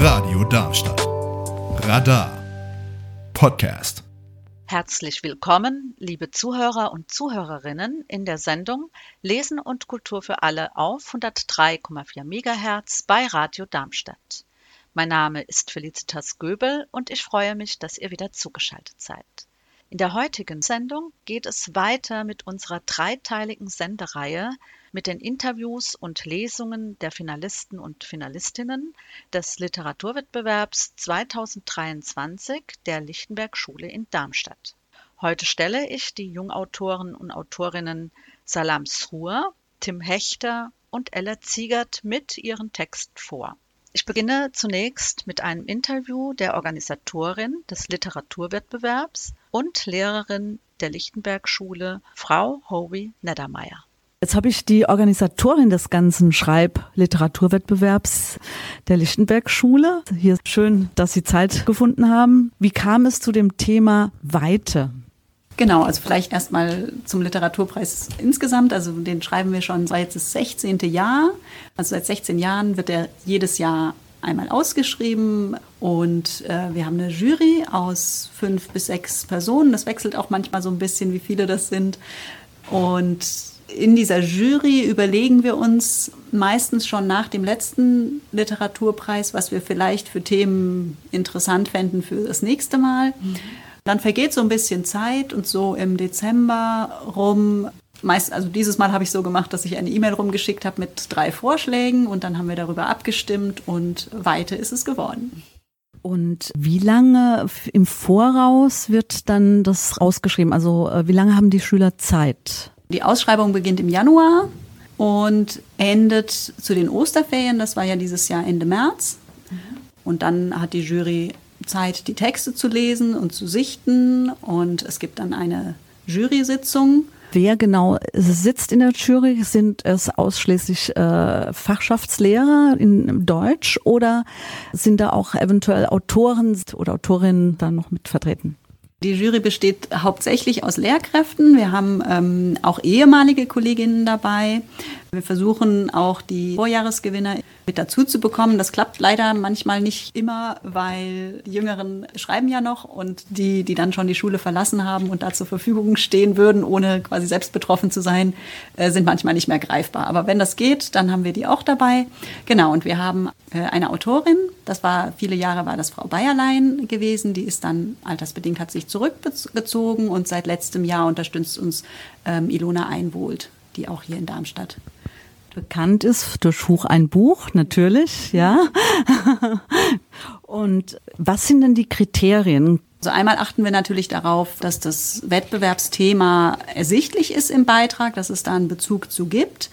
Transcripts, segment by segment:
Radio Darmstadt. Radar. Podcast. Herzlich willkommen, liebe Zuhörer und Zuhörerinnen in der Sendung Lesen und Kultur für alle auf 103,4 MHz bei Radio Darmstadt. Mein Name ist Felicitas Göbel und ich freue mich, dass ihr wieder zugeschaltet seid. In der heutigen Sendung geht es weiter mit unserer dreiteiligen Sendereihe mit den Interviews und Lesungen der Finalisten und Finalistinnen des Literaturwettbewerbs 2023 der Lichtenberg Schule in Darmstadt. Heute stelle ich die Jungautoren und Autorinnen Salam Sruhr, Tim Hechter und Ella Ziegert mit ihren Texten vor. Ich beginne zunächst mit einem Interview der Organisatorin des Literaturwettbewerbs und Lehrerin der Lichtenberg Schule, Frau Howie Neddermeier. Jetzt habe ich die Organisatorin des ganzen Schreibliteraturwettbewerbs der Lichtenberg Schule. Hier schön, dass Sie Zeit gefunden haben. Wie kam es zu dem Thema Weite? Genau, also vielleicht erstmal zum Literaturpreis insgesamt. Also den schreiben wir schon seit das 16. Jahr. Also seit 16 Jahren wird er jedes Jahr einmal ausgeschrieben und äh, wir haben eine Jury aus fünf bis sechs Personen. Das wechselt auch manchmal so ein bisschen, wie viele das sind. Und in dieser Jury überlegen wir uns meistens schon nach dem letzten Literaturpreis, was wir vielleicht für Themen interessant fänden für das nächste Mal. Mhm. Dann vergeht so ein bisschen Zeit und so im Dezember rum. Meist, also dieses Mal habe ich so gemacht, dass ich eine E-Mail rumgeschickt habe mit drei Vorschlägen und dann haben wir darüber abgestimmt und weiter ist es geworden. Und wie lange im Voraus wird dann das rausgeschrieben? Also äh, wie lange haben die Schüler Zeit? Die Ausschreibung beginnt im Januar und endet zu den Osterferien. Das war ja dieses Jahr Ende März. Und dann hat die Jury Zeit, die Texte zu lesen und zu sichten. Und es gibt dann eine Jury-Sitzung. Wer genau sitzt in der Jury? Sind es ausschließlich äh, Fachschaftslehrer in Deutsch oder sind da auch eventuell Autoren oder Autorinnen dann noch mit vertreten? Die Jury besteht hauptsächlich aus Lehrkräften. Wir haben ähm, auch ehemalige Kolleginnen dabei. Wir versuchen auch die Vorjahresgewinner mit dazu zu bekommen. Das klappt leider manchmal nicht immer, weil die Jüngeren schreiben ja noch und die, die dann schon die Schule verlassen haben und da zur Verfügung stehen würden, ohne quasi selbst betroffen zu sein, äh, sind manchmal nicht mehr greifbar. Aber wenn das geht, dann haben wir die auch dabei. Genau, und wir haben äh, eine Autorin, das war viele Jahre war das Frau Bayerlein gewesen, die ist dann altersbedingt hat sich zurückgezogen und seit letztem Jahr unterstützt uns ähm, Ilona Einwohlt, die auch hier in Darmstadt bekannt ist durch Huch ein Buch, natürlich, ja. Und was sind denn die Kriterien? Also einmal achten wir natürlich darauf, dass das Wettbewerbsthema ersichtlich ist im Beitrag, dass es da einen Bezug zu gibt.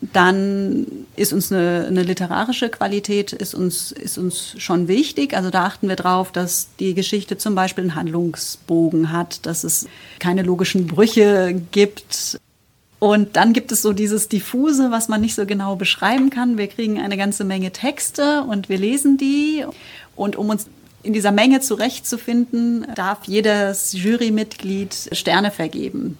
Dann ist uns eine, eine, literarische Qualität ist uns, ist uns schon wichtig. Also da achten wir darauf, dass die Geschichte zum Beispiel einen Handlungsbogen hat, dass es keine logischen Brüche gibt, und dann gibt es so dieses diffuse, was man nicht so genau beschreiben kann. Wir kriegen eine ganze Menge Texte und wir lesen die. Und um uns in dieser Menge zurechtzufinden, darf jedes Jurymitglied Sterne vergeben.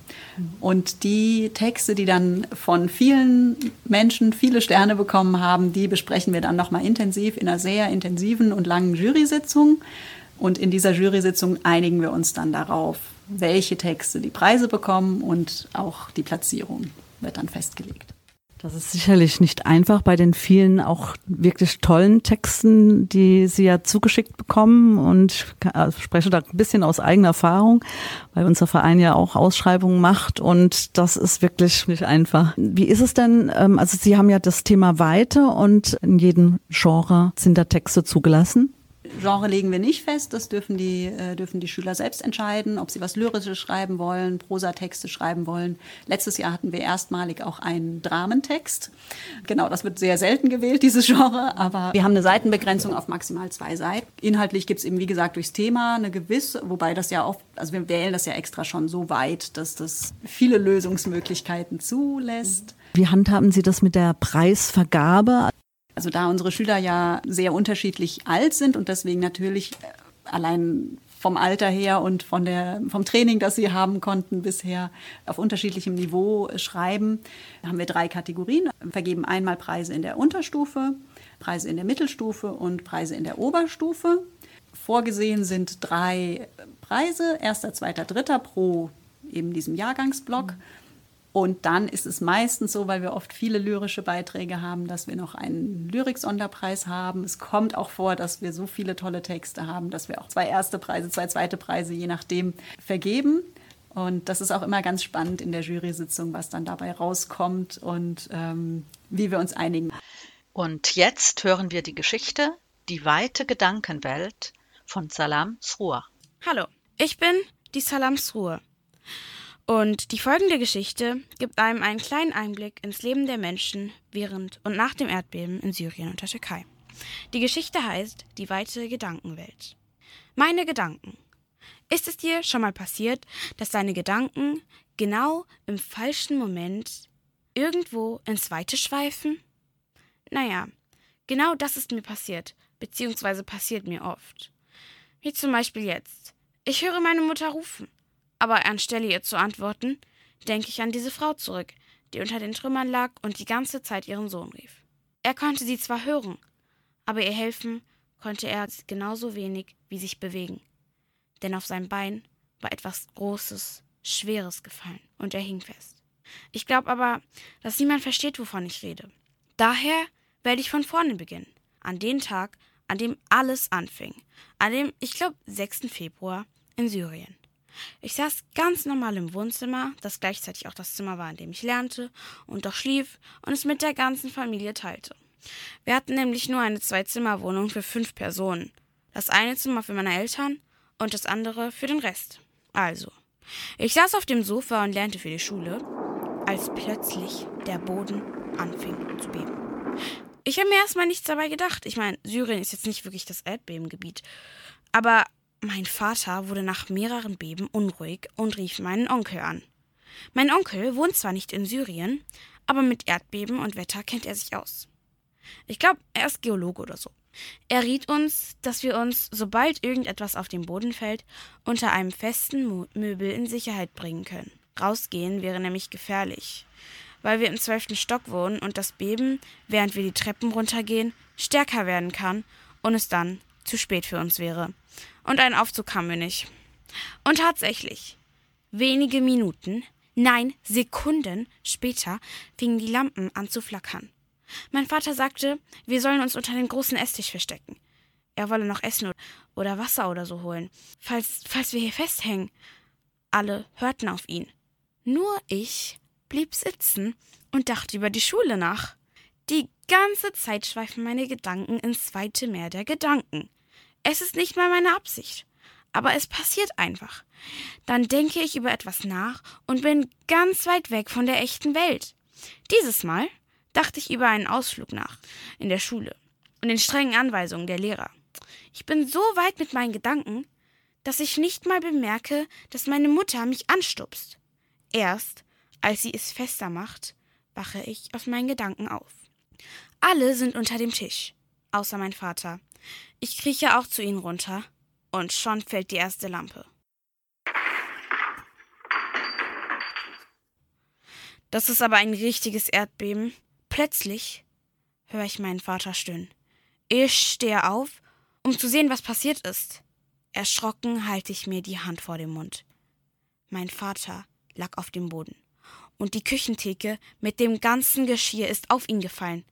Und die Texte, die dann von vielen Menschen viele Sterne bekommen haben, die besprechen wir dann nochmal intensiv in einer sehr intensiven und langen Jury-Sitzung. Und in dieser Jury-Sitzung einigen wir uns dann darauf, welche Texte die Preise bekommen und auch die Platzierung wird dann festgelegt. Das ist sicherlich nicht einfach bei den vielen auch wirklich tollen Texten, die Sie ja zugeschickt bekommen. Und ich also spreche da ein bisschen aus eigener Erfahrung, weil unser Verein ja auch Ausschreibungen macht. Und das ist wirklich nicht einfach. Wie ist es denn? Ähm, also Sie haben ja das Thema Weite und in jedem Genre sind da Texte zugelassen. Genre legen wir nicht fest, das dürfen die, äh, dürfen die Schüler selbst entscheiden, ob sie was Lyrisches schreiben wollen, Prosatexte schreiben wollen. Letztes Jahr hatten wir erstmalig auch einen Dramentext. Genau, das wird sehr selten gewählt, dieses Genre, aber wir haben eine Seitenbegrenzung auf maximal zwei Seiten. Inhaltlich gibt es eben, wie gesagt, durchs Thema eine gewisse, wobei das ja oft, also wir wählen das ja extra schon so weit, dass das viele Lösungsmöglichkeiten zulässt. Wie handhaben Sie das mit der Preisvergabe? Also da unsere Schüler ja sehr unterschiedlich alt sind und deswegen natürlich äh, allein vom Alter her und von der, vom Training, das sie haben konnten, bisher auf unterschiedlichem Niveau schreiben. Haben wir drei Kategorien. Wir vergeben einmal Preise in der Unterstufe, Preise in der Mittelstufe und Preise in der Oberstufe. Vorgesehen sind drei Preise, erster, zweiter, dritter pro eben diesem Jahrgangsblock. Mhm. Und dann ist es meistens so, weil wir oft viele lyrische Beiträge haben, dass wir noch einen Lyrik-Sonderpreis haben. Es kommt auch vor, dass wir so viele tolle Texte haben, dass wir auch zwei erste Preise, zwei zweite Preise, je nachdem, vergeben. Und das ist auch immer ganz spannend in der Jury-Sitzung, was dann dabei rauskommt und ähm, wie wir uns einigen. Und jetzt hören wir die Geschichte Die weite Gedankenwelt von Salam Sruhr. Hallo, ich bin die Salam Sruhr. Und die folgende Geschichte gibt einem einen kleinen Einblick ins Leben der Menschen während und nach dem Erdbeben in Syrien und der Türkei. Die Geschichte heißt Die weite Gedankenwelt. Meine Gedanken. Ist es dir schon mal passiert, dass deine Gedanken genau im falschen Moment irgendwo ins Weite schweifen? Naja, genau das ist mir passiert, beziehungsweise passiert mir oft. Wie zum Beispiel jetzt. Ich höre meine Mutter rufen. Aber anstelle ihr zu antworten, denke ich an diese Frau zurück, die unter den Trümmern lag und die ganze Zeit ihren Sohn rief. Er konnte sie zwar hören, aber ihr helfen konnte er genauso wenig wie sich bewegen. Denn auf seinem Bein war etwas Großes, Schweres gefallen und er hing fest. Ich glaube aber, dass niemand versteht, wovon ich rede. Daher werde ich von vorne beginnen. An den Tag, an dem alles anfing. An dem, ich glaube, 6. Februar in Syrien. Ich saß ganz normal im Wohnzimmer, das gleichzeitig auch das Zimmer war, in dem ich lernte und auch schlief und es mit der ganzen Familie teilte. Wir hatten nämlich nur eine Zwei-Zimmer-Wohnung für fünf Personen. Das eine Zimmer für meine Eltern und das andere für den Rest. Also, ich saß auf dem Sofa und lernte für die Schule, als plötzlich der Boden anfing zu beben. Ich habe mir erstmal nichts dabei gedacht. Ich meine, Syrien ist jetzt nicht wirklich das Erdbebengebiet. Aber mein Vater wurde nach mehreren Beben unruhig und rief meinen Onkel an. Mein Onkel wohnt zwar nicht in Syrien, aber mit Erdbeben und Wetter kennt er sich aus. Ich glaube, er ist Geologe oder so. Er riet uns, dass wir uns, sobald irgendetwas auf den Boden fällt, unter einem festen Mo Möbel in Sicherheit bringen können. Rausgehen wäre nämlich gefährlich, weil wir im zwölften Stock wohnen und das Beben, während wir die Treppen runtergehen, stärker werden kann und es dann zu spät für uns wäre und ein Aufzug kam mir nicht. Und tatsächlich, wenige Minuten, nein, Sekunden später fingen die Lampen an zu flackern. Mein Vater sagte, wir sollen uns unter den großen Esstisch verstecken. Er wolle noch Essen oder Wasser oder so holen, falls, falls wir hier festhängen. Alle hörten auf ihn. Nur ich blieb sitzen und dachte über die Schule nach. Die ganze Zeit schweifen meine Gedanken ins weite Meer der Gedanken. Es ist nicht mal meine Absicht. Aber es passiert einfach. Dann denke ich über etwas nach und bin ganz weit weg von der echten Welt. Dieses Mal dachte ich über einen Ausflug nach in der Schule und den strengen Anweisungen der Lehrer. Ich bin so weit mit meinen Gedanken, dass ich nicht mal bemerke, dass meine Mutter mich anstupst. Erst, als sie es fester macht, wache ich aus meinen Gedanken auf. Alle sind unter dem Tisch, außer mein Vater. Ich krieche auch zu ihnen runter und schon fällt die erste Lampe. Das ist aber ein richtiges Erdbeben. Plötzlich höre ich meinen Vater stöhnen. Ich stehe auf, um zu sehen, was passiert ist. Erschrocken halte ich mir die Hand vor dem Mund. Mein Vater lag auf dem Boden und die Küchentheke mit dem ganzen Geschirr ist auf ihn gefallen.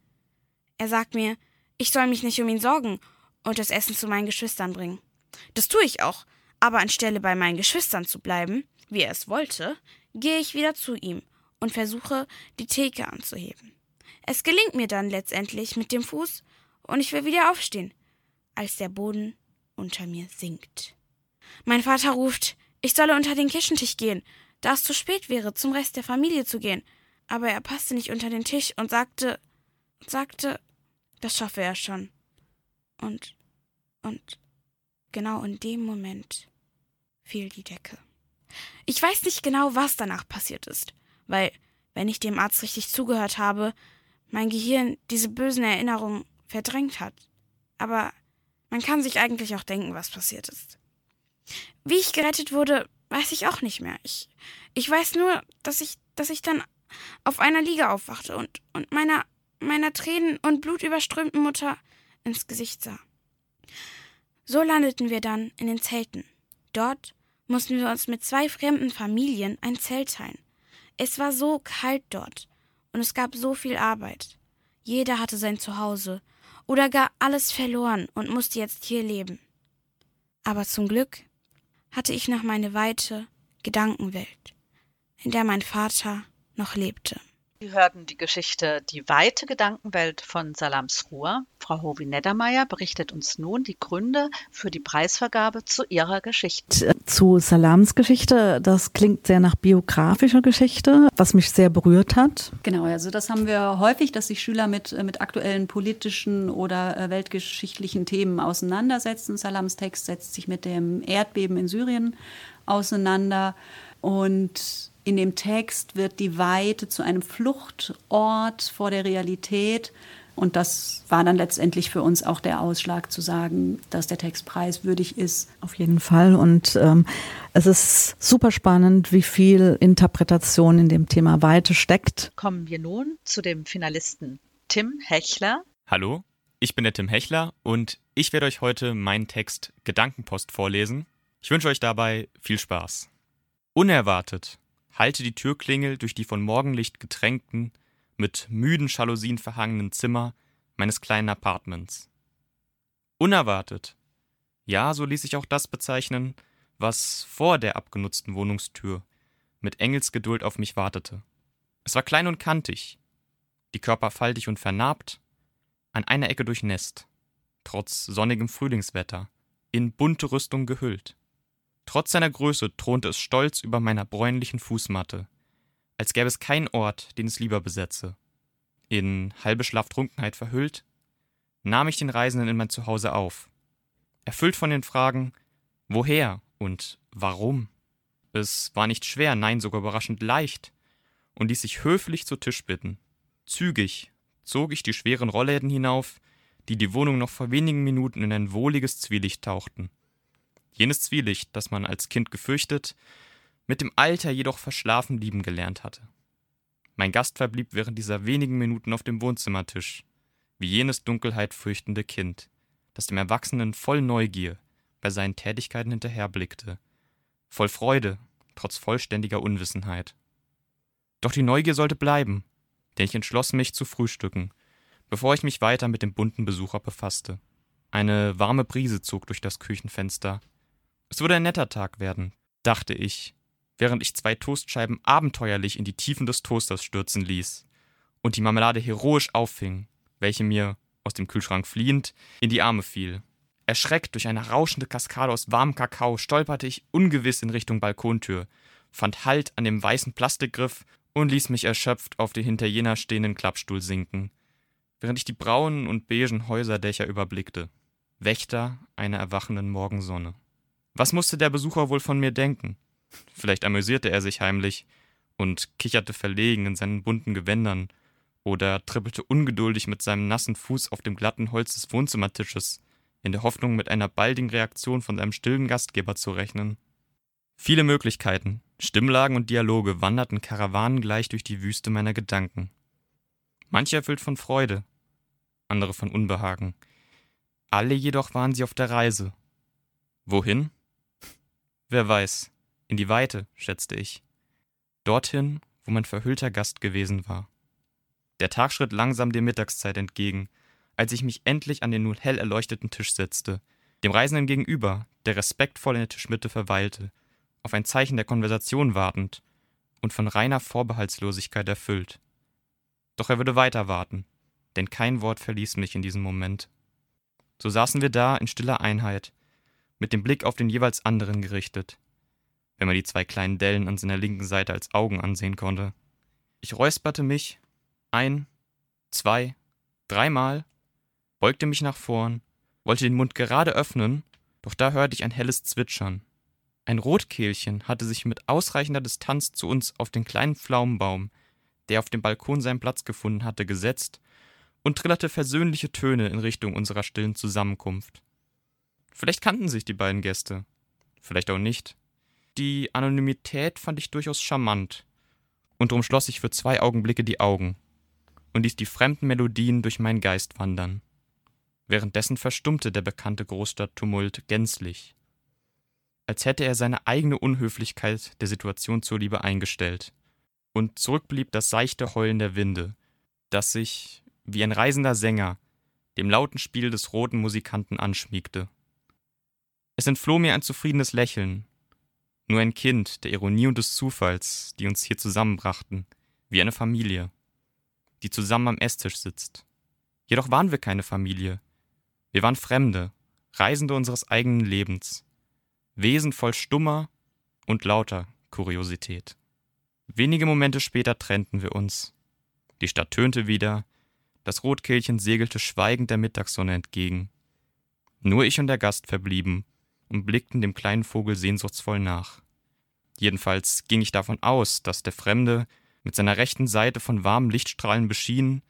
Er sagt mir, ich soll mich nicht um ihn sorgen und das Essen zu meinen Geschwistern bringen. Das tue ich auch, aber anstelle bei meinen Geschwistern zu bleiben, wie er es wollte, gehe ich wieder zu ihm und versuche, die Theke anzuheben. Es gelingt mir dann letztendlich mit dem Fuß und ich will wieder aufstehen, als der Boden unter mir sinkt. Mein Vater ruft, ich solle unter den Küchentisch gehen, da es zu spät wäre, zum Rest der Familie zu gehen. Aber er passte nicht unter den Tisch und sagte, sagte, das schaffe er schon. Und und genau in dem Moment fiel die Decke. Ich weiß nicht genau, was danach passiert ist, weil, wenn ich dem Arzt richtig zugehört habe, mein Gehirn diese bösen Erinnerungen verdrängt hat. Aber man kann sich eigentlich auch denken, was passiert ist. Wie ich gerettet wurde, weiß ich auch nicht mehr. Ich, ich weiß nur, dass ich, dass ich dann auf einer Liege aufwachte und, und meiner, meiner Tränen und blutüberströmten Mutter ins Gesicht sah. So landeten wir dann in den Zelten. Dort mussten wir uns mit zwei fremden Familien ein Zelt teilen. Es war so kalt dort und es gab so viel Arbeit. Jeder hatte sein Zuhause oder gar alles verloren und musste jetzt hier leben. Aber zum Glück hatte ich noch meine weite Gedankenwelt, in der mein Vater noch lebte. Sie hörten die Geschichte Die weite Gedankenwelt von Salams Ruhr. Frau Hovi-Neddermeier berichtet uns nun die Gründe für die Preisvergabe zu ihrer Geschichte. Zu Salams Geschichte, das klingt sehr nach biografischer Geschichte, was mich sehr berührt hat. Genau, also das haben wir häufig, dass sich Schüler mit, mit aktuellen politischen oder äh, weltgeschichtlichen Themen auseinandersetzen. Salams Text setzt sich mit dem Erdbeben in Syrien auseinander und in dem Text wird die Weite zu einem Fluchtort vor der Realität. Und das war dann letztendlich für uns auch der Ausschlag zu sagen, dass der Text preiswürdig ist. Auf jeden Fall. Und ähm, es ist super spannend, wie viel Interpretation in dem Thema Weite steckt. Kommen wir nun zu dem Finalisten Tim Hechler. Hallo, ich bin der Tim Hechler und ich werde euch heute meinen Text Gedankenpost vorlesen. Ich wünsche euch dabei viel Spaß. Unerwartet hallte die Türklingel durch die von Morgenlicht getränkten, mit müden Jalousien verhangenen Zimmer meines kleinen Apartments. Unerwartet. Ja, so ließ sich auch das bezeichnen, was vor der abgenutzten Wohnungstür mit Engelsgeduld auf mich wartete. Es war klein und kantig, die Körper faltig und vernarbt, an einer Ecke durchnässt, trotz sonnigem Frühlingswetter, in bunte Rüstung gehüllt. Trotz seiner Größe thronte es stolz über meiner bräunlichen Fußmatte, als gäbe es keinen Ort, den es lieber besetze. In halbe Schlaftrunkenheit verhüllt, nahm ich den Reisenden in mein Zuhause auf, erfüllt von den Fragen woher und warum. Es war nicht schwer, nein, sogar überraschend leicht, und ließ sich höflich zu Tisch bitten. Zügig zog ich die schweren Rollläden hinauf, die die Wohnung noch vor wenigen Minuten in ein wohliges Zwielicht tauchten. Jenes Zwielicht, das man als Kind gefürchtet, mit dem Alter jedoch verschlafen lieben gelernt hatte. Mein Gast verblieb während dieser wenigen Minuten auf dem Wohnzimmertisch, wie jenes Dunkelheit fürchtende Kind, das dem Erwachsenen voll Neugier bei seinen Tätigkeiten hinterherblickte, voll Freude, trotz vollständiger Unwissenheit. Doch die Neugier sollte bleiben, denn ich entschloss mich zu frühstücken, bevor ich mich weiter mit dem bunten Besucher befasste. Eine warme Brise zog durch das Küchenfenster, es würde ein netter Tag werden, dachte ich, während ich zwei Toastscheiben abenteuerlich in die Tiefen des Toasters stürzen ließ und die Marmelade heroisch auffing, welche mir, aus dem Kühlschrank fliehend, in die Arme fiel. Erschreckt durch eine rauschende Kaskade aus warmem Kakao stolperte ich ungewiss in Richtung Balkontür, fand Halt an dem weißen Plastikgriff und ließ mich erschöpft auf den hinter jener stehenden Klappstuhl sinken, während ich die braunen und beigen Häuserdächer überblickte. Wächter einer erwachenden Morgensonne. Was musste der Besucher wohl von mir denken? Vielleicht amüsierte er sich heimlich und kicherte verlegen in seinen bunten Gewändern oder trippelte ungeduldig mit seinem nassen Fuß auf dem glatten Holz des Wohnzimmertisches, in der Hoffnung, mit einer baldigen Reaktion von seinem stillen Gastgeber zu rechnen. Viele Möglichkeiten, Stimmlagen und Dialoge wanderten karawanengleich durch die Wüste meiner Gedanken. Manche erfüllt von Freude, andere von Unbehagen. Alle jedoch waren sie auf der Reise. Wohin? Wer weiß, in die Weite, schätzte ich. Dorthin, wo mein verhüllter Gast gewesen war. Der Tag schritt langsam der Mittagszeit entgegen, als ich mich endlich an den nun hell erleuchteten Tisch setzte, dem Reisenden gegenüber, der respektvoll in der Tischmitte verweilte, auf ein Zeichen der Konversation wartend und von reiner Vorbehaltslosigkeit erfüllt. Doch er würde weiter warten, denn kein Wort verließ mich in diesem Moment. So saßen wir da in stiller Einheit, mit dem Blick auf den jeweils anderen gerichtet, wenn man die zwei kleinen Dellen an seiner linken Seite als Augen ansehen konnte. Ich räusperte mich ein, zwei, dreimal, beugte mich nach vorn, wollte den Mund gerade öffnen, doch da hörte ich ein helles Zwitschern. Ein Rotkehlchen hatte sich mit ausreichender Distanz zu uns auf den kleinen Pflaumenbaum, der auf dem Balkon seinen Platz gefunden hatte, gesetzt und trillerte versöhnliche Töne in Richtung unserer stillen Zusammenkunft. Vielleicht kannten sich die beiden Gäste. vielleicht auch nicht. Die Anonymität fand ich durchaus charmant, und drum schloss ich für zwei Augenblicke die Augen und ließ die fremden Melodien durch meinen Geist wandern. Währenddessen verstummte der bekannte Großstadttumult gänzlich, als hätte er seine eigene Unhöflichkeit der Situation zuliebe eingestellt, und zurückblieb das seichte Heulen der Winde, das sich, wie ein reisender Sänger, dem lauten Spiel des roten Musikanten anschmiegte. Es entfloh mir ein zufriedenes Lächeln, nur ein Kind der Ironie und des Zufalls, die uns hier zusammenbrachten, wie eine Familie, die zusammen am Esstisch sitzt. Jedoch waren wir keine Familie. Wir waren Fremde, Reisende unseres eigenen Lebens, Wesen voll stummer und lauter Kuriosität. Wenige Momente später trennten wir uns. Die Stadt tönte wieder, das Rotkehlchen segelte schweigend der Mittagssonne entgegen. Nur ich und der Gast verblieben und blickten dem kleinen Vogel sehnsuchtsvoll nach. Jedenfalls ging ich davon aus, dass der Fremde, mit seiner rechten Seite von warmen Lichtstrahlen beschienen,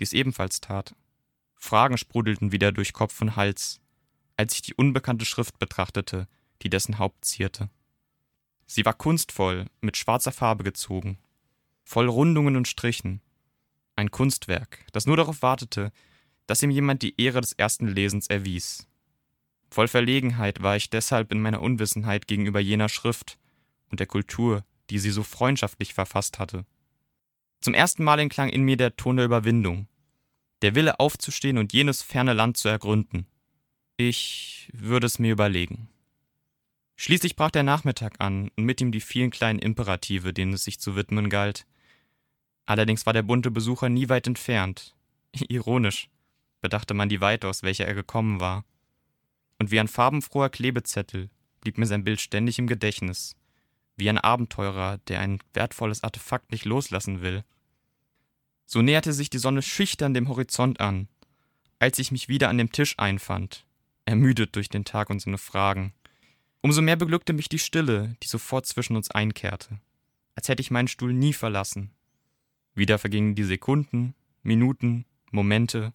dies ebenfalls tat. Fragen sprudelten wieder durch Kopf und Hals, als ich die unbekannte Schrift betrachtete, die dessen Haupt zierte. Sie war kunstvoll, mit schwarzer Farbe gezogen, voll Rundungen und Strichen, ein Kunstwerk, das nur darauf wartete, dass ihm jemand die Ehre des ersten Lesens erwies. Voll Verlegenheit war ich deshalb in meiner Unwissenheit gegenüber jener Schrift und der Kultur, die sie so freundschaftlich verfasst hatte. Zum ersten Mal entklang in mir der Ton der Überwindung, der Wille aufzustehen und jenes ferne Land zu ergründen. Ich würde es mir überlegen. Schließlich brach der Nachmittag an und mit ihm die vielen kleinen Imperative, denen es sich zu widmen galt. Allerdings war der bunte Besucher nie weit entfernt. Ironisch, bedachte man die Weite, aus welcher er gekommen war. Und wie ein farbenfroher Klebezettel blieb mir sein Bild ständig im Gedächtnis, wie ein Abenteurer, der ein wertvolles Artefakt nicht loslassen will. So näherte sich die Sonne schüchtern dem Horizont an, als ich mich wieder an dem Tisch einfand, ermüdet durch den Tag und seine Fragen. Umso mehr beglückte mich die Stille, die sofort zwischen uns einkehrte, als hätte ich meinen Stuhl nie verlassen. Wieder vergingen die Sekunden, Minuten, Momente,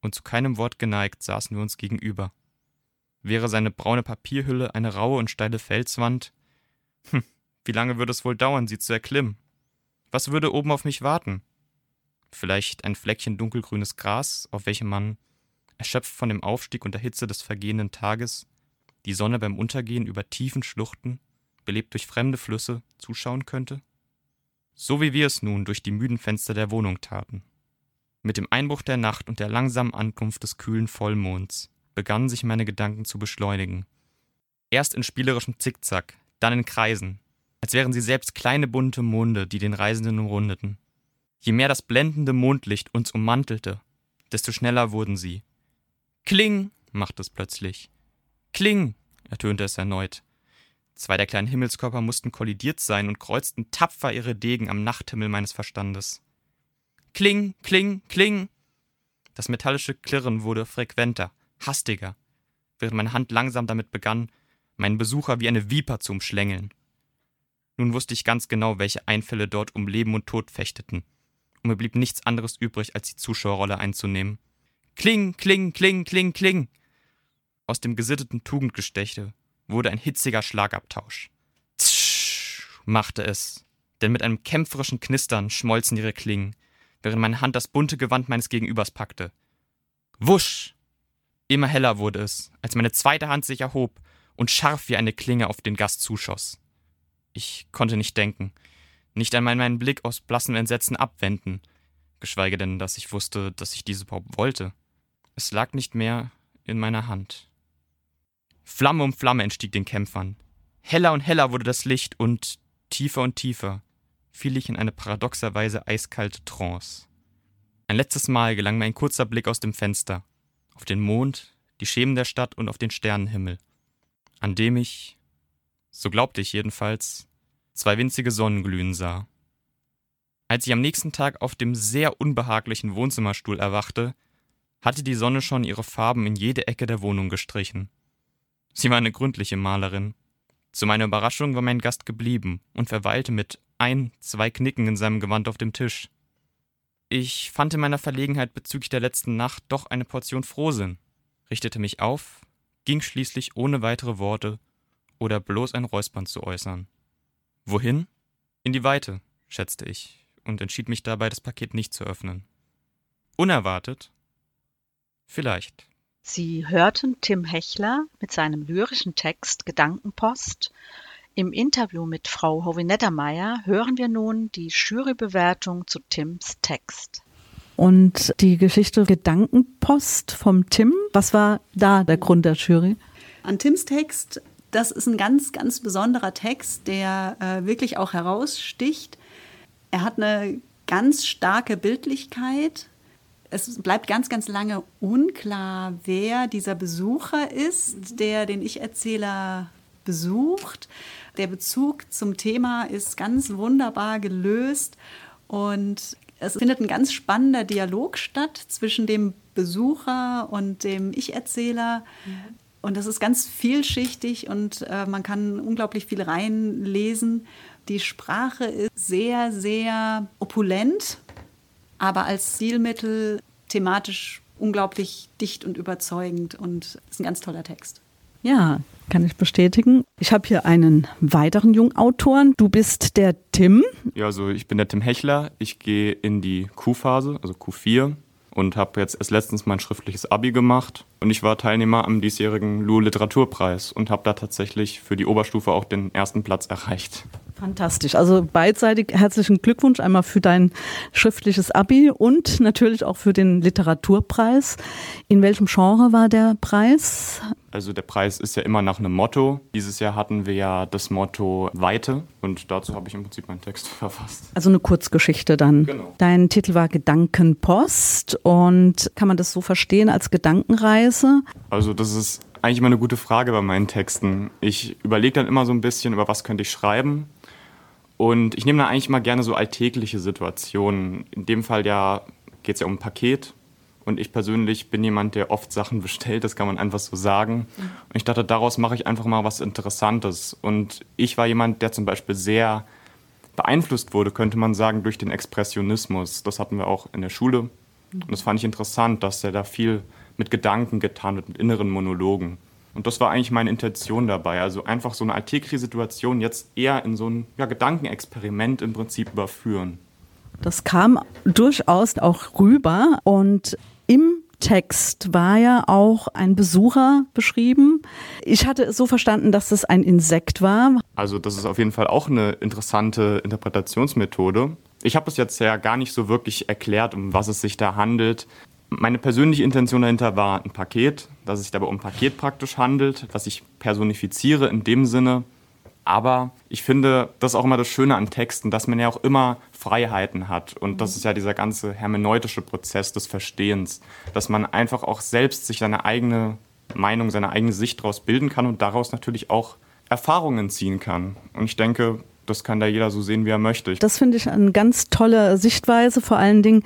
und zu keinem Wort geneigt saßen wir uns gegenüber. Wäre seine braune Papierhülle eine raue und steile Felswand? Hm, wie lange würde es wohl dauern, sie zu erklimmen? Was würde oben auf mich warten? Vielleicht ein Fleckchen dunkelgrünes Gras, auf welchem man, erschöpft von dem Aufstieg und der Hitze des vergehenden Tages, die Sonne beim Untergehen über tiefen Schluchten, belebt durch fremde Flüsse, zuschauen könnte? so wie wir es nun durch die müden Fenster der Wohnung taten. Mit dem Einbruch der Nacht und der langsamen Ankunft des kühlen Vollmonds begannen sich meine Gedanken zu beschleunigen. Erst in spielerischem Zickzack, dann in Kreisen, als wären sie selbst kleine bunte Monde, die den Reisenden umrundeten. Je mehr das blendende Mondlicht uns ummantelte, desto schneller wurden sie. Kling, machte es plötzlich. Kling, ertönte es erneut. Zwei der kleinen Himmelskörper mussten kollidiert sein und kreuzten tapfer ihre Degen am Nachthimmel meines Verstandes. Kling, kling, kling. Das metallische Klirren wurde frequenter, hastiger, während meine Hand langsam damit begann, meinen Besucher wie eine Viper zu umschlängeln. Nun wusste ich ganz genau, welche Einfälle dort um Leben und Tod fechteten, und mir blieb nichts anderes übrig, als die Zuschauerrolle einzunehmen. Kling, kling, kling, kling, kling. Aus dem gesitteten Tugendgestechte wurde ein hitziger Schlagabtausch. Tsch, machte es, denn mit einem kämpferischen Knistern schmolzen ihre Klingen, während meine Hand das bunte Gewand meines Gegenübers packte. Wusch! Immer heller wurde es, als meine zweite Hand sich erhob und scharf wie eine Klinge auf den Gast zuschoss. Ich konnte nicht denken, nicht einmal meinen Blick aus blassem Entsetzen abwenden, geschweige denn, dass ich wusste, dass ich dies überhaupt wollte. Es lag nicht mehr in meiner Hand. Flamme um Flamme entstieg den Kämpfern. Heller und heller wurde das Licht und tiefer und tiefer fiel ich in eine paradoxerweise eiskalte Trance. Ein letztes Mal gelang mir ein kurzer Blick aus dem Fenster auf den Mond, die Schemen der Stadt und auf den Sternenhimmel, an dem ich, so glaubte ich jedenfalls, zwei winzige Sonnen glühen sah. Als ich am nächsten Tag auf dem sehr unbehaglichen Wohnzimmerstuhl erwachte, hatte die Sonne schon ihre Farben in jede Ecke der Wohnung gestrichen. Sie war eine gründliche Malerin. Zu meiner Überraschung war mein Gast geblieben und verweilte mit ein, zwei Knicken in seinem Gewand auf dem Tisch. Ich fand in meiner Verlegenheit bezüglich der letzten Nacht doch eine Portion Frohsinn, richtete mich auf, ging schließlich ohne weitere Worte, oder bloß ein Räuspern zu äußern. Wohin? In die Weite, schätzte ich und entschied mich dabei, das Paket nicht zu öffnen. Unerwartet? Vielleicht. Sie hörten Tim Hechler mit seinem lyrischen Text Gedankenpost. Im Interview mit Frau Hovinettermeier hören wir nun die Jurybewertung zu Tims Text. Und die Geschichte Gedankenpost vom Tim, was war da der Grund der Jury? An Tims Text, das ist ein ganz, ganz besonderer Text, der äh, wirklich auch heraussticht. Er hat eine ganz starke Bildlichkeit. Es bleibt ganz, ganz lange unklar, wer dieser Besucher ist, der den Ich-Erzähler besucht. Der Bezug zum Thema ist ganz wunderbar gelöst und es findet ein ganz spannender Dialog statt zwischen dem Besucher und dem Ich-Erzähler. Und das ist ganz vielschichtig und äh, man kann unglaublich viel reinlesen. Die Sprache ist sehr, sehr opulent, aber als Stilmittel thematisch unglaublich dicht und überzeugend und ist ein ganz toller Text. Ja, kann ich bestätigen. Ich habe hier einen weiteren Jungautoren. Du bist der Tim. Ja, also ich bin der Tim Hechler. Ich gehe in die Q-Phase, also Q4 und habe jetzt erst letztens mein schriftliches Abi gemacht. Und ich war Teilnehmer am diesjährigen LU Literaturpreis und habe da tatsächlich für die Oberstufe auch den ersten Platz erreicht. Fantastisch. Also beidseitig herzlichen Glückwunsch einmal für dein schriftliches Abi und natürlich auch für den Literaturpreis. In welchem Genre war der Preis? Also der Preis ist ja immer nach einem Motto. Dieses Jahr hatten wir ja das Motto Weite und dazu habe ich im Prinzip meinen Text verfasst. Also eine Kurzgeschichte dann. Genau. Dein Titel war Gedankenpost und kann man das so verstehen als Gedankenreise? Also das ist eigentlich immer eine gute Frage bei meinen Texten. Ich überlege dann immer so ein bisschen, über was könnte ich schreiben. Und ich nehme dann eigentlich immer gerne so alltägliche Situationen. In dem Fall ja geht es ja um ein Paket. Und ich persönlich bin jemand, der oft Sachen bestellt, das kann man einfach so sagen. Und ich dachte, daraus mache ich einfach mal was Interessantes. Und ich war jemand, der zum Beispiel sehr beeinflusst wurde, könnte man sagen, durch den Expressionismus. Das hatten wir auch in der Schule. Und das fand ich interessant, dass er da viel mit Gedanken getan wird, mit inneren Monologen. Und das war eigentlich meine Intention dabei. Also einfach so eine alltägliche Situation jetzt eher in so ein ja, Gedankenexperiment im Prinzip überführen. Das kam durchaus auch rüber und im Text war ja auch ein Besucher beschrieben. Ich hatte es so verstanden, dass das ein Insekt war. Also das ist auf jeden Fall auch eine interessante Interpretationsmethode. Ich habe es jetzt ja gar nicht so wirklich erklärt, um was es sich da handelt. Meine persönliche Intention dahinter war ein Paket, dass es sich dabei um ein Paket praktisch handelt, was ich personifiziere in dem Sinne. Aber ich finde, das ist auch immer das Schöne an Texten, dass man ja auch immer Freiheiten hat. Und das ist ja dieser ganze hermeneutische Prozess des Verstehens, dass man einfach auch selbst sich seine eigene Meinung, seine eigene Sicht daraus bilden kann und daraus natürlich auch Erfahrungen ziehen kann. Und ich denke, das kann da jeder so sehen, wie er möchte. Das finde ich eine ganz tolle Sichtweise, vor allen Dingen,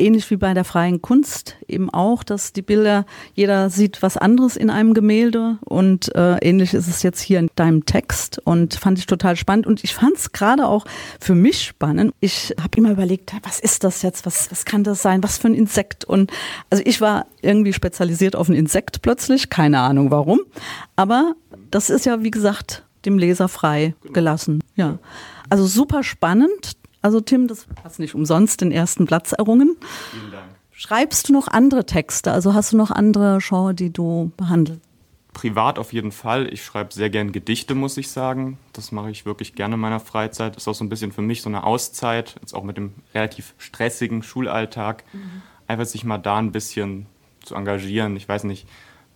ähnlich wie bei der freien Kunst eben auch, dass die Bilder, jeder sieht was anderes in einem Gemälde und äh, ähnlich ist es jetzt hier in deinem Text und fand ich total spannend und ich fand es gerade auch für mich spannend. Ich habe immer überlegt, was ist das jetzt, was, was kann das sein, was für ein Insekt und also ich war irgendwie spezialisiert auf ein Insekt plötzlich, keine Ahnung warum, aber das ist ja wie gesagt dem Leser frei gelassen, ja. Also super spannend, also Tim, das hast nicht umsonst den ersten Platz errungen. Vielen Dank. Schreibst du noch andere Texte? Also hast du noch andere Genre, die du behandelst? Privat auf jeden Fall. Ich schreibe sehr gern Gedichte, muss ich sagen. Das mache ich wirklich gerne in meiner Freizeit. Ist auch so ein bisschen für mich so eine Auszeit, jetzt auch mit dem relativ stressigen Schulalltag. Mhm. Einfach sich mal da ein bisschen zu engagieren. Ich weiß nicht,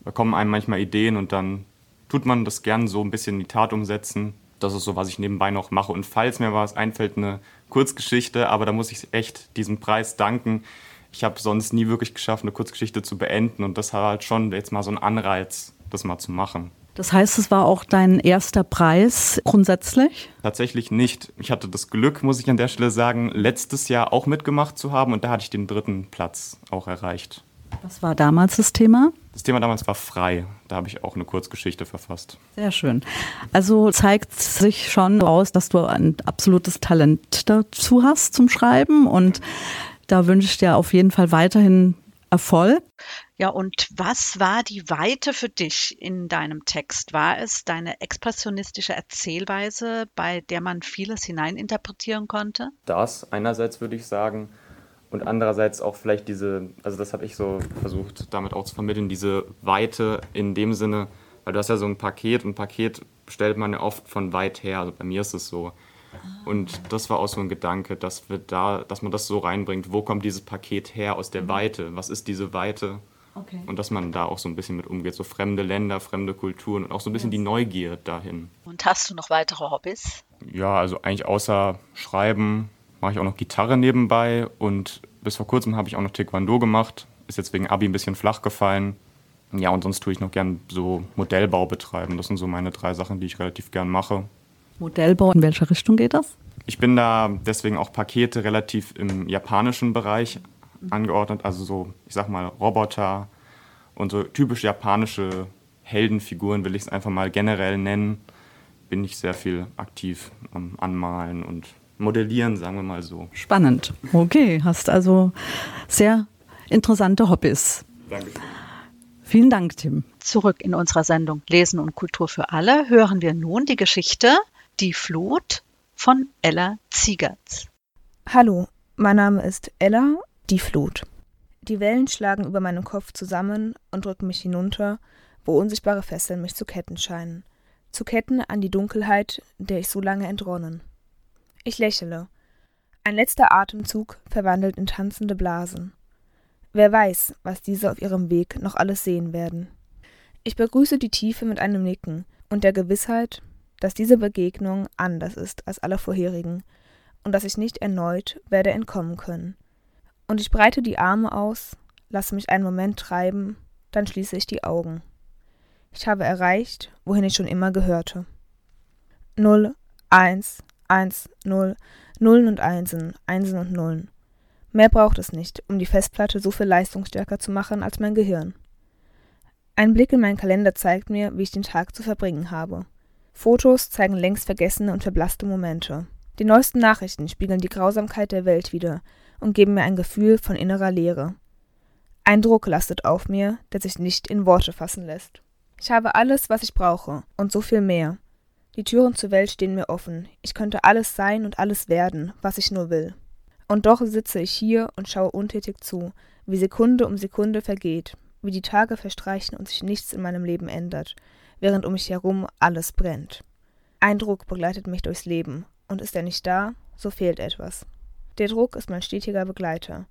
da kommen einem manchmal Ideen und dann tut man das gern so ein bisschen in die Tat umsetzen. Das ist so, was ich nebenbei noch mache. Und falls mir was einfällt, eine Kurzgeschichte, aber da muss ich echt diesem Preis danken. Ich habe sonst nie wirklich geschafft, eine Kurzgeschichte zu beenden und das war halt schon jetzt mal so ein Anreiz, das mal zu machen. Das heißt, es war auch dein erster Preis grundsätzlich? Tatsächlich nicht. Ich hatte das Glück, muss ich an der Stelle sagen, letztes Jahr auch mitgemacht zu haben und da hatte ich den dritten Platz auch erreicht. Was war damals das Thema? Das Thema damals war frei. Da habe ich auch eine Kurzgeschichte verfasst. Sehr schön. Also zeigt sich schon aus, dass du ein absolutes Talent dazu hast zum Schreiben und da wünsche ich dir auf jeden Fall weiterhin Erfolg. Ja, und was war die Weite für dich in deinem Text? War es deine expressionistische Erzählweise, bei der man vieles hineininterpretieren konnte? Das einerseits würde ich sagen und andererseits auch vielleicht diese, also das habe ich so versucht damit auch zu vermitteln, diese Weite in dem Sinne, weil du hast ja so ein Paket und ein Paket stellt man ja oft von weit her, also bei mir ist es so. Und das war auch so ein Gedanke, dass wir da, dass man das so reinbringt, wo kommt dieses Paket her aus der mhm. Weite? Was ist diese Weite? Okay. Und dass man da auch so ein bisschen mit umgeht, so fremde Länder, fremde Kulturen und auch so ein bisschen yes. die Neugier dahin. Und hast du noch weitere Hobbys? Ja, also eigentlich außer Schreiben mache ich auch noch Gitarre nebenbei und bis vor kurzem habe ich auch noch Taekwondo gemacht. Ist jetzt wegen Abi ein bisschen flach gefallen. Ja, und sonst tue ich noch gern so Modellbau betreiben. Das sind so meine drei Sachen, die ich relativ gern mache. Modellbau, in welche Richtung geht das? Ich bin da deswegen auch Pakete relativ im japanischen Bereich angeordnet, also so, ich sag mal, Roboter und so typisch japanische Heldenfiguren will ich es einfach mal generell nennen, bin ich sehr viel aktiv am Anmalen und Modellieren, sagen wir mal so. Spannend. Okay, hast also sehr interessante Hobbys. Dankeschön. Vielen Dank, Tim. Zurück in unserer Sendung Lesen und Kultur für alle hören wir nun die Geschichte die Flut von Ella Ziegertz. Hallo, mein Name ist Ella, die Flut. Die Wellen schlagen über meinen Kopf zusammen und drücken mich hinunter, wo unsichtbare Fesseln mich zu ketten scheinen. Zu Ketten an die Dunkelheit, der ich so lange entronnen. Ich lächle. Ein letzter Atemzug verwandelt in tanzende Blasen. Wer weiß, was diese auf ihrem Weg noch alles sehen werden. Ich begrüße die Tiefe mit einem Nicken und der Gewissheit, dass diese Begegnung anders ist als alle vorherigen und dass ich nicht erneut werde entkommen können. Und ich breite die Arme aus, lasse mich einen Moment treiben, dann schließe ich die Augen. Ich habe erreicht, wohin ich schon immer gehörte. Null, eins, eins, null, Nullen und Einsen, Einsen und Nullen. Mehr braucht es nicht, um die Festplatte so viel leistungsstärker zu machen als mein Gehirn. Ein Blick in meinen Kalender zeigt mir, wie ich den Tag zu verbringen habe. Fotos zeigen längst vergessene und verblasste Momente. Die neuesten Nachrichten spiegeln die Grausamkeit der Welt wider und geben mir ein Gefühl von innerer Leere. Ein Druck lastet auf mir, der sich nicht in Worte fassen lässt. Ich habe alles, was ich brauche, und so viel mehr. Die Türen zur Welt stehen mir offen. Ich könnte alles sein und alles werden, was ich nur will. Und doch sitze ich hier und schaue untätig zu, wie Sekunde um Sekunde vergeht, wie die Tage verstreichen und sich nichts in meinem Leben ändert, während um mich herum alles brennt. Ein Druck begleitet mich durchs Leben, und ist er nicht da, so fehlt etwas. Der Druck ist mein stetiger Begleiter.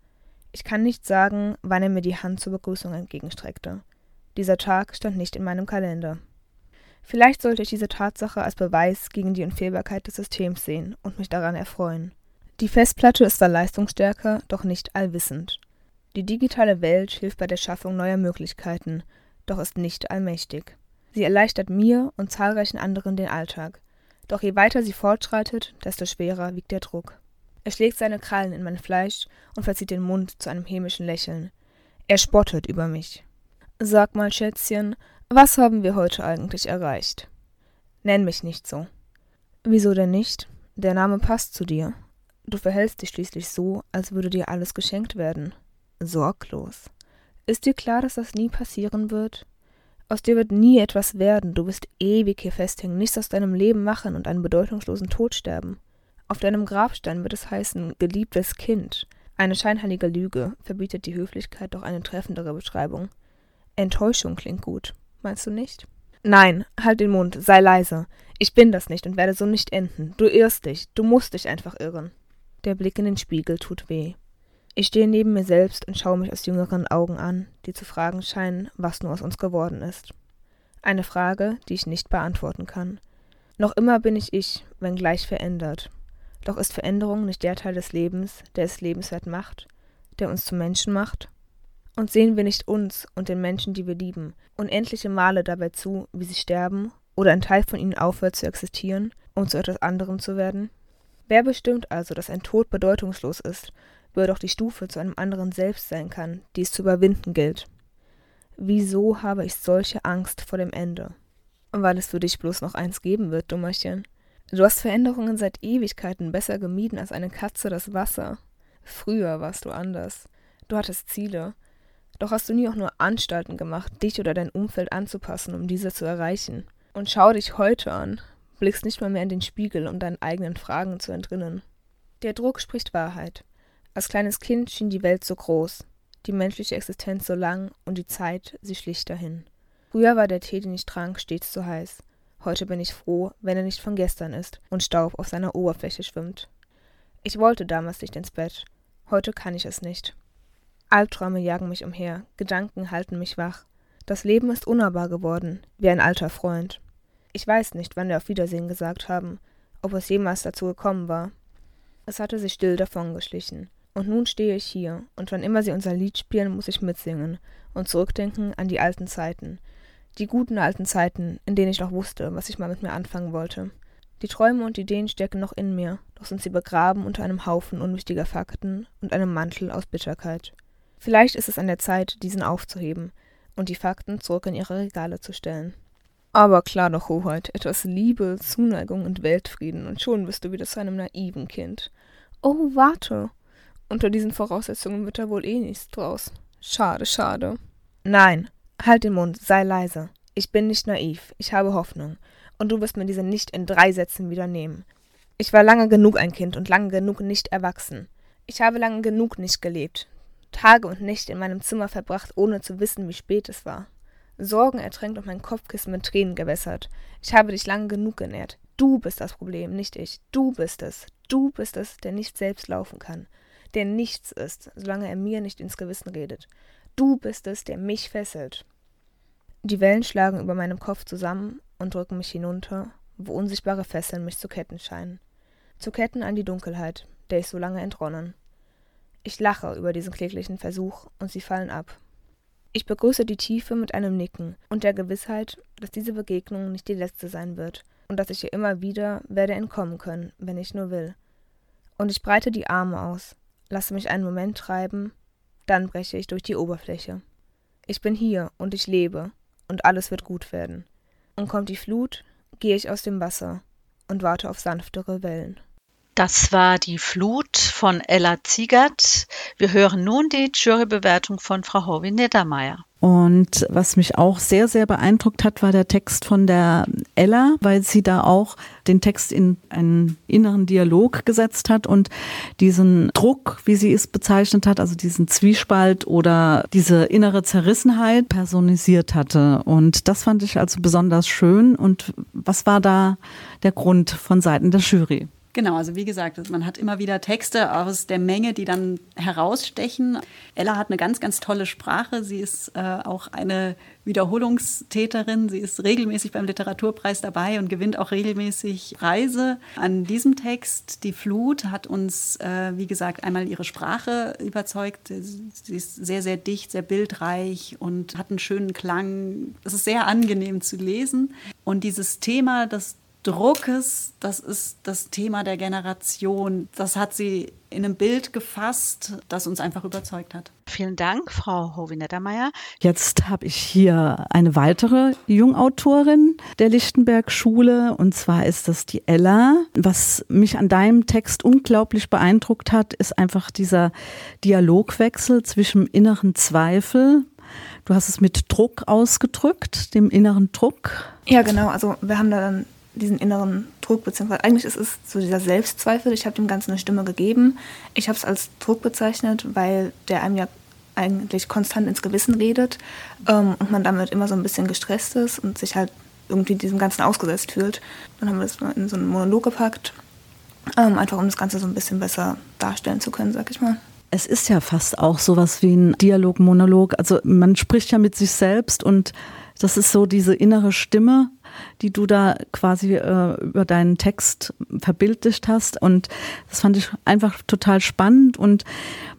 Ich kann nicht sagen, wann er mir die Hand zur Begrüßung entgegenstreckte. Dieser Tag stand nicht in meinem Kalender. Vielleicht sollte ich diese Tatsache als Beweis gegen die Unfehlbarkeit des Systems sehen und mich daran erfreuen. Die Festplatte ist zwar leistungsstärker, doch nicht allwissend. Die digitale Welt hilft bei der Schaffung neuer Möglichkeiten, doch ist nicht allmächtig. Sie erleichtert mir und zahlreichen anderen den Alltag. Doch je weiter sie fortschreitet, desto schwerer wiegt der Druck. Er schlägt seine Krallen in mein Fleisch und verzieht den Mund zu einem hämischen Lächeln. Er spottet über mich. Sag mal, Schätzchen, was haben wir heute eigentlich erreicht? Nenn mich nicht so. Wieso denn nicht? Der Name passt zu dir. Du verhältst dich schließlich so, als würde dir alles geschenkt werden. Sorglos. Ist dir klar, dass das nie passieren wird? Aus dir wird nie etwas werden, du wirst ewig hier festhängen, nichts aus deinem Leben machen und einen bedeutungslosen Tod sterben. Auf deinem Grabstein wird es heißen, geliebtes Kind. Eine scheinheilige Lüge verbietet die Höflichkeit doch eine treffendere Beschreibung. Enttäuschung klingt gut, meinst du nicht? Nein, halt den Mund, sei leise. Ich bin das nicht und werde so nicht enden. Du irrst dich, du musst dich einfach irren. Der Blick in den Spiegel tut weh. Ich stehe neben mir selbst und schaue mich aus jüngeren Augen an, die zu fragen scheinen, was nur aus uns geworden ist. Eine Frage, die ich nicht beantworten kann. Noch immer bin ich ich, wenngleich verändert. Doch ist Veränderung nicht der Teil des Lebens, der es lebenswert macht, der uns zu Menschen macht? Und sehen wir nicht uns und den Menschen, die wir lieben, unendliche Male dabei zu, wie sie sterben oder ein Teil von ihnen aufhört zu existieren, um zu etwas anderem zu werden? Wer bestimmt also, dass ein Tod bedeutungslos ist wo doch die Stufe zu einem anderen Selbst sein kann, die es zu überwinden gilt. Wieso habe ich solche Angst vor dem Ende? Weil es für dich bloß noch eins geben wird, Dummerchen. Du hast Veränderungen seit Ewigkeiten besser gemieden als eine Katze das Wasser. Früher warst du anders. Du hattest Ziele. Doch hast du nie auch nur Anstalten gemacht, dich oder dein Umfeld anzupassen, um diese zu erreichen. Und schau dich heute an, blickst nicht mal mehr in den Spiegel, um deinen eigenen Fragen zu entrinnen. Der Druck spricht Wahrheit. Als kleines Kind schien die Welt so groß, die menschliche Existenz so lang und die Zeit, sie schlicht dahin. Früher war der Tee, den ich trank, stets zu heiß. Heute bin ich froh, wenn er nicht von gestern ist und Staub auf seiner Oberfläche schwimmt. Ich wollte damals nicht ins Bett. Heute kann ich es nicht. Albträume jagen mich umher, Gedanken halten mich wach. Das Leben ist unnahbar geworden, wie ein alter Freund. Ich weiß nicht, wann wir auf Wiedersehen gesagt haben, ob es jemals dazu gekommen war. Es hatte sich still davongeschlichen. Und nun stehe ich hier, und wann immer sie unser Lied spielen, muss ich mitsingen und zurückdenken an die alten Zeiten. Die guten alten Zeiten, in denen ich noch wusste, was ich mal mit mir anfangen wollte. Die Träume und Ideen stecken noch in mir, doch sind sie begraben unter einem Haufen unwichtiger Fakten und einem Mantel aus Bitterkeit. Vielleicht ist es an der Zeit, diesen aufzuheben und die Fakten zurück in ihre Regale zu stellen. Aber klar doch, Hoheit, etwas Liebe, Zuneigung und Weltfrieden, und schon bist du wieder zu einem naiven Kind. Oh, warte. Unter diesen Voraussetzungen wird da wohl eh nichts draus. Schade, schade. Nein, halt den Mund, sei leise. Ich bin nicht naiv, ich habe Hoffnung und du wirst mir diese nicht in drei Sätzen wieder nehmen. Ich war lange genug ein Kind und lange genug nicht erwachsen. Ich habe lange genug nicht gelebt. Tage und Nächte in meinem Zimmer verbracht, ohne zu wissen, wie spät es war. Sorgen ertränkt und mein Kopfkissen mit Tränen gewässert. Ich habe dich lange genug genährt. Du bist das Problem, nicht ich. Du bist es. Du bist es, der nicht selbst laufen kann. Der nichts ist, solange er mir nicht ins Gewissen redet. Du bist es, der mich fesselt. Die Wellen schlagen über meinem Kopf zusammen und drücken mich hinunter, wo unsichtbare Fesseln mich zu ketten scheinen. Zu ketten an die Dunkelheit, der ich so lange entronnen. Ich lache über diesen kläglichen Versuch und sie fallen ab. Ich begrüße die Tiefe mit einem Nicken und der Gewissheit, dass diese Begegnung nicht die letzte sein wird und dass ich ihr immer wieder werde entkommen können, wenn ich nur will. Und ich breite die Arme aus, lasse mich einen Moment treiben, dann breche ich durch die Oberfläche. Ich bin hier und ich lebe und alles wird gut werden. Und kommt die Flut, gehe ich aus dem Wasser und warte auf sanftere Wellen. Das war die Flut von Ella Ziegert. Wir hören nun die Jurybewertung von Frau Hovi Niedermeyer. Und was mich auch sehr, sehr beeindruckt hat, war der Text von der Ella, weil sie da auch den Text in einen inneren Dialog gesetzt hat und diesen Druck, wie sie es bezeichnet hat, also diesen Zwiespalt oder diese innere Zerrissenheit personisiert hatte. Und das fand ich also besonders schön. Und was war da der Grund von Seiten der Jury? Genau, also wie gesagt, man hat immer wieder Texte aus der Menge, die dann herausstechen. Ella hat eine ganz, ganz tolle Sprache. Sie ist äh, auch eine Wiederholungstäterin. Sie ist regelmäßig beim Literaturpreis dabei und gewinnt auch regelmäßig Preise. An diesem Text, Die Flut, hat uns, äh, wie gesagt, einmal ihre Sprache überzeugt. Sie ist sehr, sehr dicht, sehr bildreich und hat einen schönen Klang. Es ist sehr angenehm zu lesen. Und dieses Thema, das Druckes, das ist das Thema der Generation. Das hat sie in einem Bild gefasst, das uns einfach überzeugt hat. Vielen Dank, Frau Hovi-Nettermeier. Jetzt habe ich hier eine weitere Jungautorin der Lichtenberg-Schule und zwar ist das die Ella. Was mich an deinem Text unglaublich beeindruckt hat, ist einfach dieser Dialogwechsel zwischen inneren Zweifel. Du hast es mit Druck ausgedrückt, dem inneren Druck. Ja, genau. Also wir haben da dann diesen inneren Druck, beziehungsweise eigentlich ist es so dieser Selbstzweifel. Ich habe dem Ganzen eine Stimme gegeben. Ich habe es als Druck bezeichnet, weil der einem ja eigentlich konstant ins Gewissen redet ähm, und man damit immer so ein bisschen gestresst ist und sich halt irgendwie diesem Ganzen ausgesetzt fühlt. Dann haben wir es in so einen Monolog gepackt, ähm, einfach um das Ganze so ein bisschen besser darstellen zu können, sag ich mal. Es ist ja fast auch sowas wie ein Dialog, Monolog. Also man spricht ja mit sich selbst und das ist so diese innere Stimme, die du da quasi äh, über deinen Text verbildlicht hast. Und das fand ich einfach total spannend. Und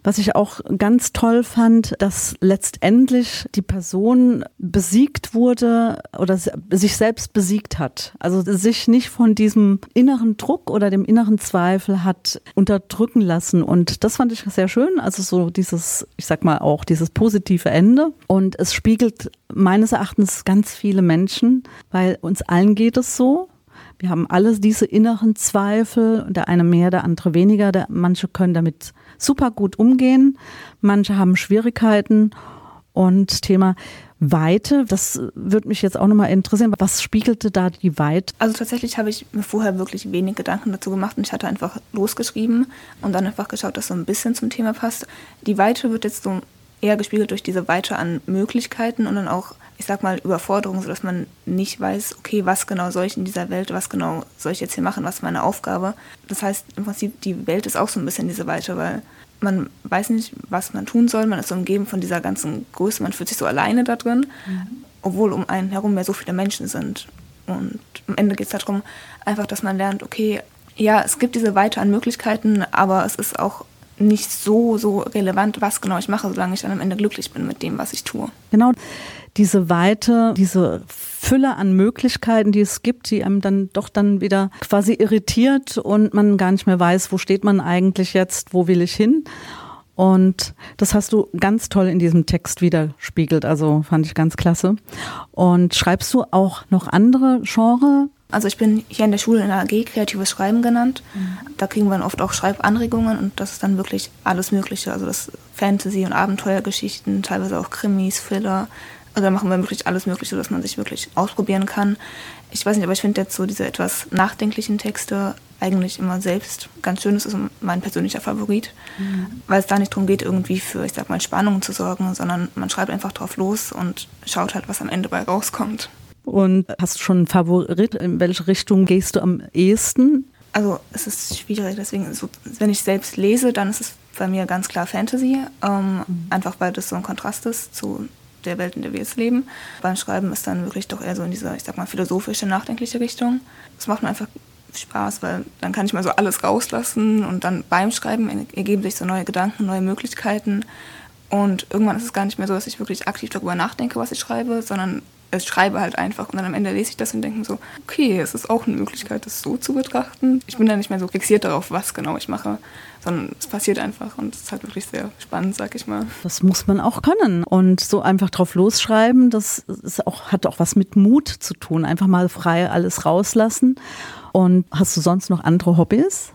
was ich auch ganz toll fand, dass letztendlich die Person besiegt wurde oder sich selbst besiegt hat. Also sich nicht von diesem inneren Druck oder dem inneren Zweifel hat unterdrücken lassen. Und das fand ich sehr schön. Also so dieses, ich sag mal auch dieses positive Ende. Und es spiegelt meines Erachtens ganz viele Menschen, weil uns allen geht es so. Wir haben alle diese inneren Zweifel, der eine mehr, der andere weniger. Der, manche können damit super gut umgehen, manche haben Schwierigkeiten Und Thema Weite, das würde mich jetzt auch nochmal interessieren. Was spiegelte da die Weite? Also tatsächlich habe ich mir vorher wirklich wenig Gedanken dazu gemacht und ich hatte einfach losgeschrieben und dann einfach geschaut, dass so ein bisschen zum Thema passt. Die Weite wird jetzt so eher gespiegelt durch diese Weite an Möglichkeiten und dann auch, ich sag mal, Überforderung, sodass man nicht weiß, okay, was genau soll ich in dieser Welt, was genau soll ich jetzt hier machen, was ist meine Aufgabe. Das heißt, im Prinzip, die Welt ist auch so ein bisschen diese Weite, weil man weiß nicht, was man tun soll. Man ist so umgeben von dieser ganzen Größe, man fühlt sich so alleine da drin, mhm. obwohl um einen herum mehr so viele Menschen sind. Und am Ende geht es darum, einfach, dass man lernt, okay, ja, es gibt diese Weite an Möglichkeiten, aber es ist auch nicht so, so relevant, was genau ich mache, solange ich dann am Ende glücklich bin mit dem, was ich tue. Genau, diese Weite, diese Fülle an Möglichkeiten, die es gibt, die einem dann doch dann wieder quasi irritiert und man gar nicht mehr weiß, wo steht man eigentlich jetzt, wo will ich hin. Und das hast du ganz toll in diesem Text widerspiegelt, also fand ich ganz klasse. Und schreibst du auch noch andere Genre? Also ich bin hier in der Schule in der AG Kreatives Schreiben genannt. Mhm. Da kriegen wir dann oft auch Schreibanregungen und das ist dann wirklich alles Mögliche. Also das Fantasy- und Abenteuergeschichten, teilweise auch Krimis, Thriller. Also da machen wir wirklich alles Mögliche, dass man sich wirklich ausprobieren kann. Ich weiß nicht, aber ich finde jetzt so diese etwas nachdenklichen Texte eigentlich immer selbst ganz schön. Das ist mein persönlicher Favorit, mhm. weil es da nicht darum geht, irgendwie für, ich sag mal, Spannung zu sorgen, sondern man schreibt einfach drauf los und schaut halt, was am Ende bei rauskommt. Und hast du schon einen Favorit? In welche Richtung gehst du am ehesten? Also es ist schwierig, deswegen, so, wenn ich selbst lese, dann ist es bei mir ganz klar Fantasy, ähm, mhm. einfach weil das so ein Kontrast ist zu der Welt, in der wir jetzt leben. Beim Schreiben ist dann wirklich doch eher so in dieser, ich sag mal, philosophische, nachdenkliche Richtung. Es macht mir einfach Spaß, weil dann kann ich mal so alles rauslassen und dann beim Schreiben ergeben sich so neue Gedanken, neue Möglichkeiten. Und irgendwann ist es gar nicht mehr so, dass ich wirklich aktiv darüber nachdenke, was ich schreibe, sondern schreibe halt einfach und dann am Ende lese ich das und denke so, okay, es ist auch eine Möglichkeit, das so zu betrachten. Ich bin da nicht mehr so fixiert darauf, was genau ich mache, sondern es passiert einfach und es ist halt wirklich sehr spannend, sag ich mal. Das muss man auch können und so einfach drauf losschreiben, das ist auch, hat auch was mit Mut zu tun, einfach mal frei alles rauslassen. Und hast du sonst noch andere Hobbys?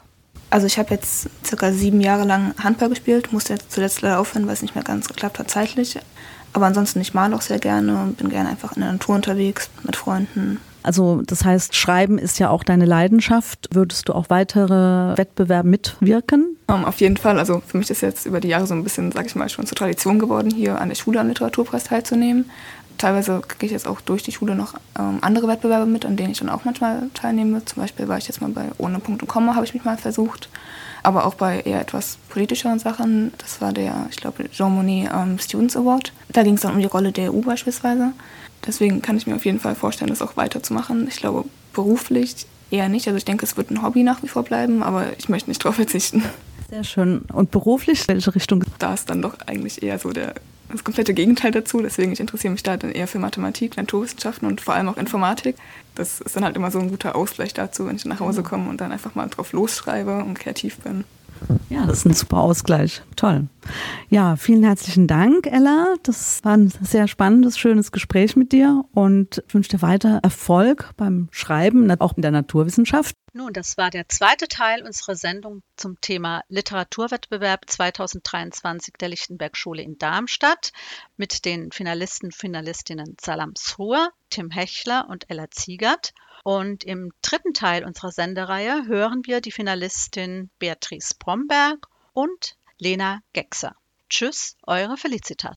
Also ich habe jetzt circa sieben Jahre lang Handball gespielt, musste jetzt zuletzt leider aufhören, weil es nicht mehr ganz geklappt hat zeitlich. Aber ansonsten, ich male auch sehr gerne und bin gerne einfach in der Natur unterwegs mit Freunden. Also das heißt, Schreiben ist ja auch deine Leidenschaft. Würdest du auch weitere Wettbewerbe mitwirken? Um, auf jeden Fall. Also für mich ist jetzt über die Jahre so ein bisschen, sag ich mal, schon zur Tradition geworden, hier an der Schule am Literaturpreis teilzunehmen. Teilweise kriege ich jetzt auch durch die Schule noch ähm, andere Wettbewerbe mit, an denen ich dann auch manchmal teilnehme. Zum Beispiel war ich jetzt mal bei Ohne Punkt und Komma, habe ich mich mal versucht aber auch bei eher etwas politischeren Sachen. Das war der, ich glaube, Jean Monnet ähm, Students Award. Da ging es dann um die Rolle der EU beispielsweise. Deswegen kann ich mir auf jeden Fall vorstellen, das auch weiterzumachen. Ich glaube, beruflich eher nicht. Also ich denke, es wird ein Hobby nach wie vor bleiben, aber ich möchte nicht darauf verzichten. Sehr schön. Und beruflich, welche Richtung? Da ist dann doch eigentlich eher so der, das komplette Gegenteil dazu. Deswegen, ich interessiere mich da dann eher für Mathematik, Naturwissenschaften und vor allem auch Informatik. Das ist dann halt immer so ein guter Ausgleich dazu, wenn ich nach Hause genau. komme und dann einfach mal drauf losschreibe und kreativ bin. Ja, das ist ein super Ausgleich. Toll. Ja, vielen herzlichen Dank, Ella. Das war ein sehr spannendes, schönes Gespräch mit dir und ich wünsche dir weiter Erfolg beim Schreiben, auch in der Naturwissenschaft. Nun, das war der zweite Teil unserer Sendung zum Thema Literaturwettbewerb 2023 der Lichtenberg Schule in Darmstadt mit den Finalisten, Finalistinnen Salam Sruhr, Tim Hechler und Ella Ziegert. Und im dritten Teil unserer Sendereihe hören wir die Finalistin Beatrice Bromberg und Lena Gexer. Tschüss, eure Felicitas.